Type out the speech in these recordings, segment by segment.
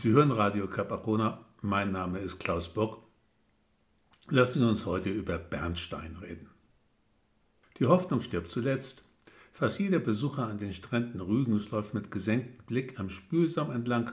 Sie hören Radio Capacona. Mein Name ist Klaus Bock. Lassen Sie uns heute über Bernstein reden. Die Hoffnung stirbt zuletzt. Fast jeder Besucher an den Stränden Rügens läuft mit gesenktem Blick am Spülsaum entlang,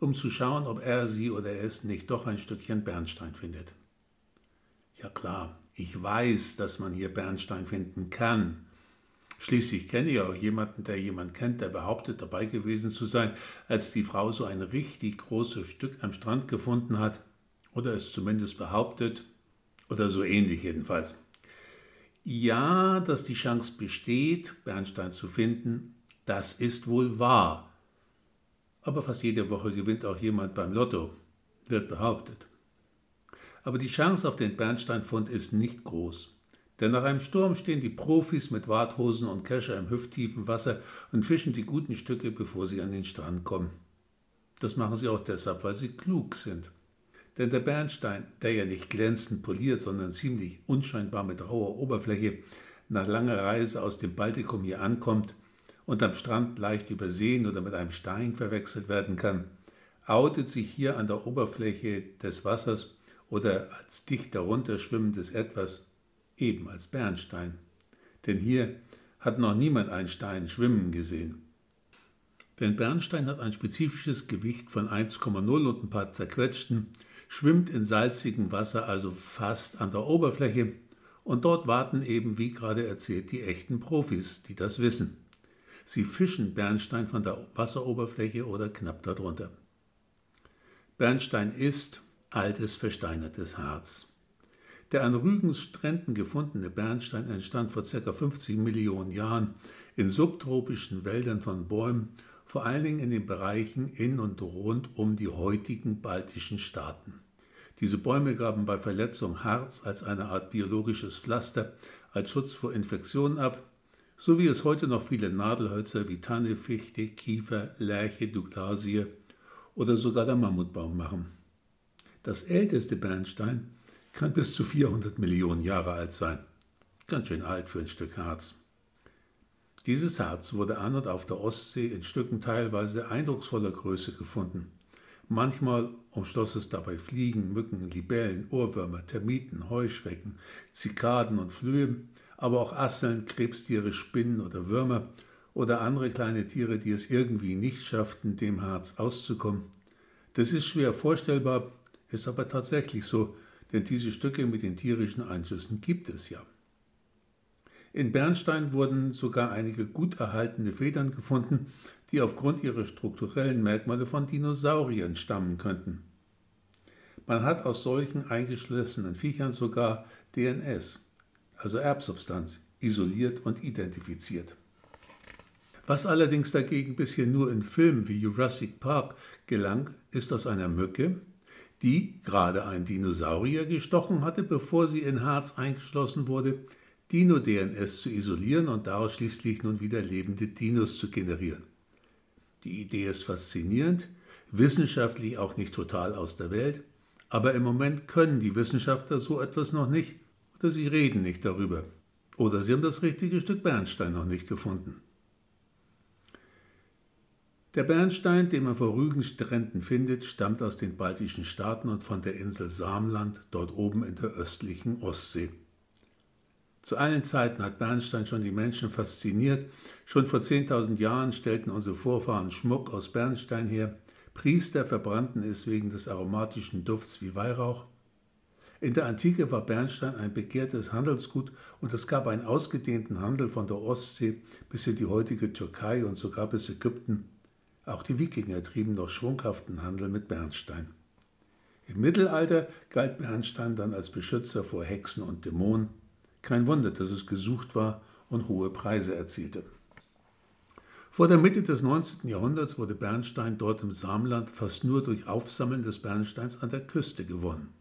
um zu schauen, ob er, sie oder es nicht doch ein Stückchen Bernstein findet. Ja klar, ich weiß, dass man hier Bernstein finden kann. Schließlich kenne ich auch jemanden, der jemand kennt, der behauptet, dabei gewesen zu sein, als die Frau so ein richtig großes Stück am Strand gefunden hat, oder es zumindest behauptet, oder so ähnlich jedenfalls. Ja, dass die Chance besteht, Bernstein zu finden, das ist wohl wahr. Aber fast jede Woche gewinnt auch jemand beim Lotto, wird behauptet. Aber die Chance auf den Bernsteinfund ist nicht groß. Denn nach einem Sturm stehen die Profis mit Warthosen und Kescher im hüfttiefen Wasser und fischen die guten Stücke, bevor sie an den Strand kommen. Das machen sie auch deshalb, weil sie klug sind. Denn der Bernstein, der ja nicht glänzend poliert, sondern ziemlich unscheinbar mit rauer Oberfläche, nach langer Reise aus dem Baltikum hier ankommt und am Strand leicht übersehen oder mit einem Stein verwechselt werden kann, outet sich hier an der Oberfläche des Wassers oder als dicht darunter schwimmendes Etwas eben als Bernstein. Denn hier hat noch niemand einen Stein schwimmen gesehen. Denn Bernstein hat ein spezifisches Gewicht von 1,0 und ein paar zerquetschten, schwimmt in salzigem Wasser also fast an der Oberfläche und dort warten eben, wie gerade erzählt, die echten Profis, die das wissen. Sie fischen Bernstein von der Wasseroberfläche oder knapp darunter. Bernstein ist altes versteinertes Harz. Der an Rügens Stränden gefundene Bernstein entstand vor ca. 50 Millionen Jahren in subtropischen Wäldern von Bäumen, vor allen Dingen in den Bereichen in und rund um die heutigen baltischen Staaten. Diese Bäume gaben bei Verletzung Harz als eine Art biologisches Pflaster als Schutz vor Infektionen ab, so wie es heute noch viele Nadelhölzer wie Tanne, Fichte, Kiefer, Lärche, Douglasie oder sogar der Mammutbaum machen. Das älteste Bernstein kann bis zu 400 Millionen Jahre alt sein. Ganz schön alt für ein Stück Harz. Dieses Harz wurde an und auf der Ostsee in Stücken teilweise eindrucksvoller Größe gefunden. Manchmal umschloss es dabei Fliegen, Mücken, Libellen, Ohrwürmer, Termiten, Heuschrecken, Zikaden und Flöhe, aber auch Asseln, Krebstiere, Spinnen oder Würmer oder andere kleine Tiere, die es irgendwie nicht schafften, dem Harz auszukommen. Das ist schwer vorstellbar, ist aber tatsächlich so, denn diese Stücke mit den tierischen Einschüssen gibt es ja. In Bernstein wurden sogar einige gut erhaltene Federn gefunden, die aufgrund ihrer strukturellen Merkmale von Dinosauriern stammen könnten. Man hat aus solchen eingeschlossenen Viechern sogar DNS, also Erbsubstanz, isoliert und identifiziert. Was allerdings dagegen bisher nur in Filmen wie Jurassic Park gelang, ist aus einer Mücke, die gerade ein Dinosaurier gestochen hatte, bevor sie in Harz eingeschlossen wurde, Dino-DNS zu isolieren und daraus schließlich nun wieder lebende Dinos zu generieren. Die Idee ist faszinierend, wissenschaftlich auch nicht total aus der Welt, aber im Moment können die Wissenschaftler so etwas noch nicht oder sie reden nicht darüber. Oder sie haben das richtige Stück Bernstein noch nicht gefunden. Der Bernstein, den man vor Rügenstränden findet, stammt aus den baltischen Staaten und von der Insel Samland, dort oben in der östlichen Ostsee. Zu allen Zeiten hat Bernstein schon die Menschen fasziniert. Schon vor 10.000 Jahren stellten unsere Vorfahren Schmuck aus Bernstein her. Priester verbrannten es wegen des aromatischen Dufts wie Weihrauch. In der Antike war Bernstein ein begehrtes Handelsgut und es gab einen ausgedehnten Handel von der Ostsee bis in die heutige Türkei und sogar bis Ägypten auch die Wikinger trieben noch schwunghaften Handel mit Bernstein. Im Mittelalter galt Bernstein dann als Beschützer vor Hexen und Dämonen. Kein Wunder, dass es gesucht war und hohe Preise erzielte. Vor der Mitte des 19. Jahrhunderts wurde Bernstein dort im Samland fast nur durch Aufsammeln des Bernsteins an der Küste gewonnen.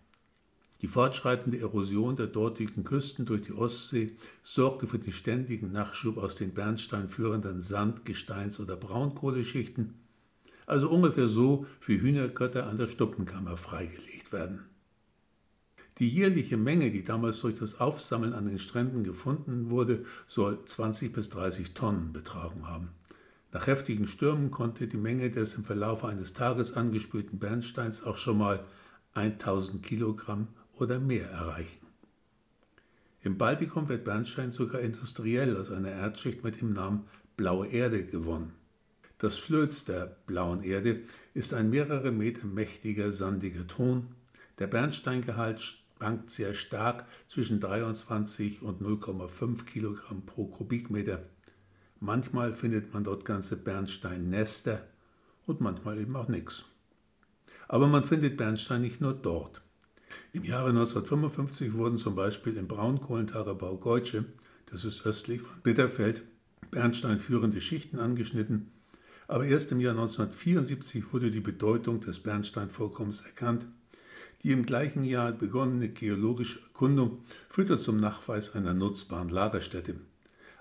Die fortschreitende Erosion der dortigen Küsten durch die Ostsee sorgte für den ständigen Nachschub aus den Bernstein führenden Sand-, Gesteins- oder Braunkohleschichten, also ungefähr so wie Hühnergötter an der Stuppenkammer freigelegt werden. Die jährliche Menge, die damals durch das Aufsammeln an den Stränden gefunden wurde, soll 20 bis 30 Tonnen betragen haben. Nach heftigen Stürmen konnte die Menge des im Verlauf eines Tages angespülten Bernsteins auch schon mal 1000 Kilogramm oder mehr erreichen. Im Baltikum wird Bernstein sogar industriell aus einer Erdschicht mit dem Namen Blaue Erde gewonnen. Das Flöz der blauen Erde ist ein mehrere Meter mächtiger sandiger Ton. Der Bernsteingehalt schwankt sehr stark zwischen 23 und 0,5 Kilogramm pro Kubikmeter. Manchmal findet man dort ganze Bernsteinnester und manchmal eben auch nichts. Aber man findet Bernstein nicht nur dort. Im Jahre 1955 wurden zum Beispiel im Braunkohlentagebau Geutsche, das ist östlich von Bitterfeld, Bernstein führende Schichten angeschnitten aber erst im Jahr 1974 wurde die Bedeutung des Bernsteinvorkommens erkannt. Die im gleichen Jahr begonnene geologische Erkundung führte zum Nachweis einer nutzbaren Lagerstätte.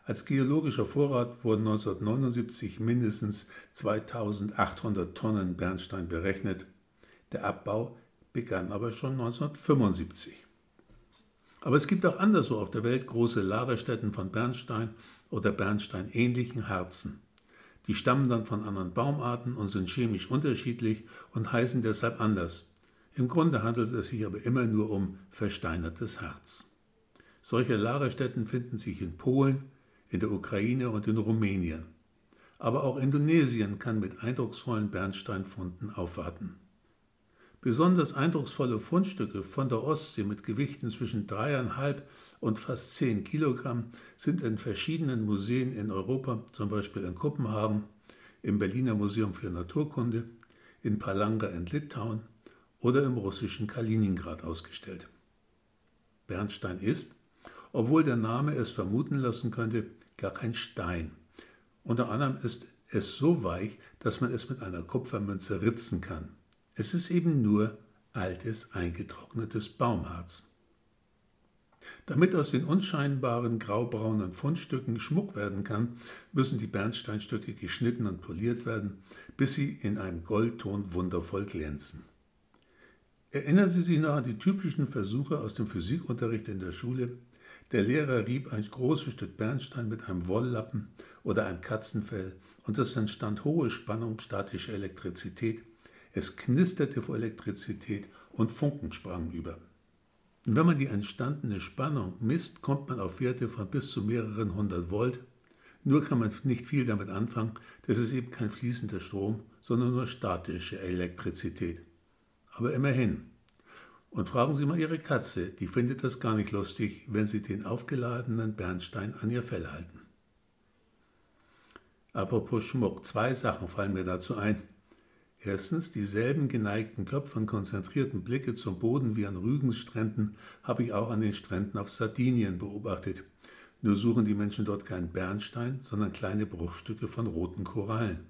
Als geologischer Vorrat wurden 1979 mindestens 2800 Tonnen Bernstein berechnet. Der Abbau begann aber schon 1975. Aber es gibt auch anderswo auf der Welt große Lagerstätten von Bernstein oder Bernstein-ähnlichen Harzen. Die stammen dann von anderen Baumarten und sind chemisch unterschiedlich und heißen deshalb anders. Im Grunde handelt es sich aber immer nur um versteinertes Harz. Solche Lagerstätten finden sich in Polen, in der Ukraine und in Rumänien. Aber auch Indonesien kann mit eindrucksvollen Bernsteinfunden aufwarten. Besonders eindrucksvolle Fundstücke von der Ostsee mit Gewichten zwischen dreieinhalb und fast 10 Kilogramm sind in verschiedenen Museen in Europa, zum Beispiel in Kopenhagen, im Berliner Museum für Naturkunde, in Palanga in Litauen oder im russischen Kaliningrad ausgestellt. Bernstein ist, obwohl der Name es vermuten lassen könnte, gar kein Stein. Unter anderem ist es so weich, dass man es mit einer Kupfermünze ritzen kann. Es ist eben nur altes, eingetrocknetes Baumharz. Damit aus den unscheinbaren graubraunen Fundstücken Schmuck werden kann, müssen die Bernsteinstücke geschnitten und poliert werden, bis sie in einem Goldton wundervoll glänzen. Erinnern Sie sich noch an die typischen Versuche aus dem Physikunterricht in der Schule? Der Lehrer rieb ein großes Stück Bernstein mit einem Wolllappen oder einem Katzenfell und es entstand hohe Spannung, statische Elektrizität es knisterte vor Elektrizität und Funken sprangen über. Wenn man die entstandene Spannung misst, kommt man auf Werte von bis zu mehreren hundert Volt. Nur kann man nicht viel damit anfangen, das ist eben kein fließender Strom, sondern nur statische Elektrizität. Aber immerhin. Und fragen Sie mal Ihre Katze, die findet das gar nicht lustig, wenn Sie den aufgeladenen Bernstein an ihr Fell halten. Apropos Schmuck, zwei Sachen fallen mir dazu ein. Erstens, dieselben geneigten Köpfe und konzentrierten Blicke zum Boden wie an Rügensstränden habe ich auch an den Stränden auf Sardinien beobachtet. Nur suchen die Menschen dort keinen Bernstein, sondern kleine Bruchstücke von roten Korallen.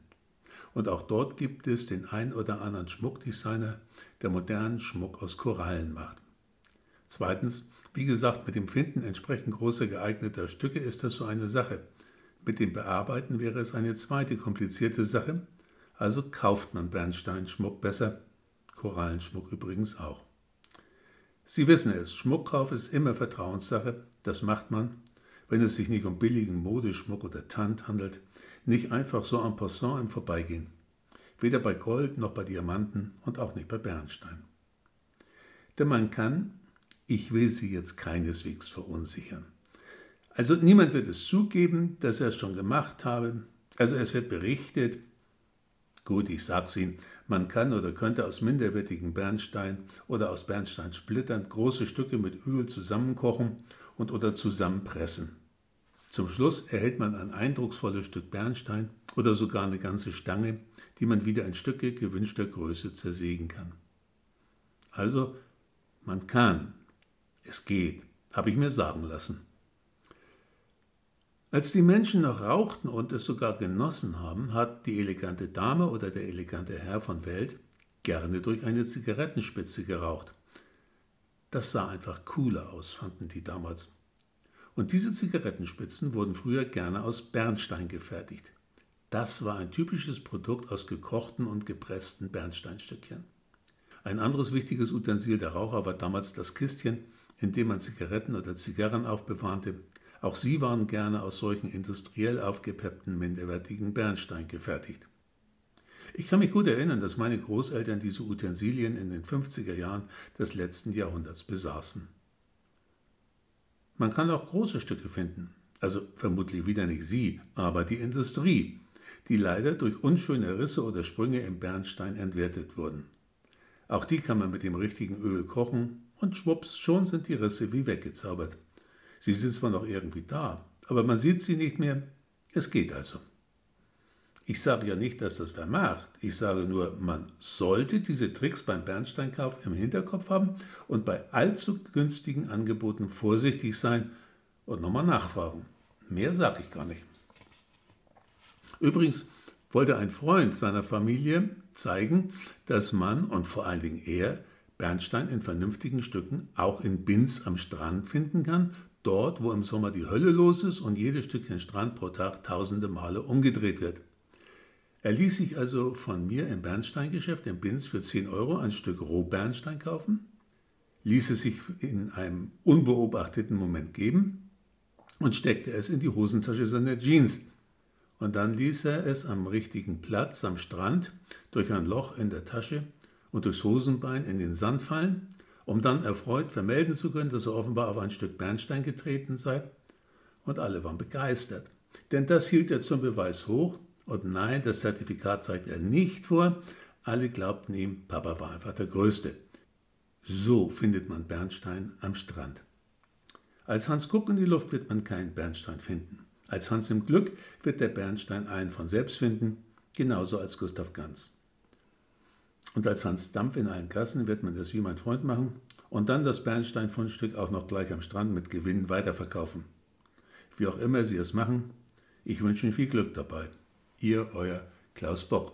Und auch dort gibt es den ein oder anderen Schmuckdesigner, der modernen Schmuck aus Korallen macht. Zweitens, wie gesagt, mit dem Finden entsprechend großer geeigneter Stücke ist das so eine Sache. Mit dem Bearbeiten wäre es eine zweite komplizierte Sache, also kauft man Bernsteinschmuck besser, Korallenschmuck übrigens auch. Sie wissen es, Schmuckkauf ist immer Vertrauenssache, das macht man, wenn es sich nicht um billigen Modeschmuck oder Tant handelt, nicht einfach so en passant im Vorbeigehen. Weder bei Gold noch bei Diamanten und auch nicht bei Bernstein. Denn man kann, ich will Sie jetzt keineswegs verunsichern. Also niemand wird es zugeben, dass er es schon gemacht habe. Also es wird berichtet, Gut, ich sag's Ihnen, man kann oder könnte aus minderwertigen Bernstein oder aus Bernsteinsplittern große Stücke mit Öl zusammenkochen und oder zusammenpressen. Zum Schluss erhält man ein eindrucksvolles Stück Bernstein oder sogar eine ganze Stange, die man wieder in Stücke gewünschter Größe zersägen kann. Also, man kann. Es geht, habe ich mir sagen lassen. Als die Menschen noch rauchten und es sogar genossen haben, hat die elegante Dame oder der elegante Herr von Welt gerne durch eine Zigarettenspitze geraucht. Das sah einfach cooler aus, fanden die damals. Und diese Zigarettenspitzen wurden früher gerne aus Bernstein gefertigt. Das war ein typisches Produkt aus gekochten und gepressten Bernsteinstückchen. Ein anderes wichtiges Utensil der Raucher war damals das Kistchen, in dem man Zigaretten oder Zigarren aufbewahrte, Auch sie waren gerne aus solchen industriell aufgepeppten, minderwertigen Bernstein gefertigt. Ich kann mich gut erinnern, dass meine Großeltern diese Utensilien in den 50er Jahren des letzten Jahrhunderts besaßen. Man kann auch große Stücke finden, also vermutlich wieder nicht sie, aber die Industrie, die leider durch unschöne Risse oder Sprünge im Bernstein entwertet wurden. Auch die kann man mit dem richtigen Öl kochen und schwupps, schon sind die Risse wie weggezaubert. Sie sind zwar noch irgendwie da, aber man sieht sie nicht mehr. Es geht also. Ich sage ja nicht, dass das wer macht. Ich sage nur, man sollte diese Tricks beim Bernsteinkauf im Hinterkopf haben und bei allzu günstigen Angeboten vorsichtig sein und nochmal nachfragen. Mehr sage ich gar nicht. Übrigens wollte ein Freund seiner Familie zeigen, dass man und vor allen Dingen er Bernstein in vernünftigen Stücken auch in Binz am Strand finden kann, dort, wo im Sommer die Hölle los ist und jedes Stückchen Strand pro Tag tausende Male umgedreht wird. Er ließ sich also von mir im Bernsteingeschäft in Binz für 10 Euro ein Stück Rohbernstein kaufen, ließ es sich in einem unbeobachteten Moment geben und steckte es in die Hosentasche seiner Jeans. Und dann ließ er es am richtigen Platz am Strand durch ein Loch in der Tasche und durchs Hosenbein in den Sand fallen, um dann erfreut vermelden zu können, dass er offenbar auf ein Stück Bernstein getreten sei. Und alle waren begeistert. Denn das hielt er zum Beweis hoch, und nein, das Zertifikat zeigt er nicht vor. Alle glaubten ihm, Papa war einfach der Größte. So findet man Bernstein am Strand. Als Hans Guck in die Luft wird man keinen Bernstein finden. Als Hans im Glück wird der Bernstein einen von selbst finden, genauso als Gustav Ganz. Und als Hans Dampf in allen Gassen wird man das wie mein Freund machen und dann das Bernstein-Fundstück auch noch gleich am Strand mit Gewinn weiterverkaufen. Wie auch immer Sie es machen, ich wünsche Ihnen viel Glück dabei. Ihr, euer Klaus Bock.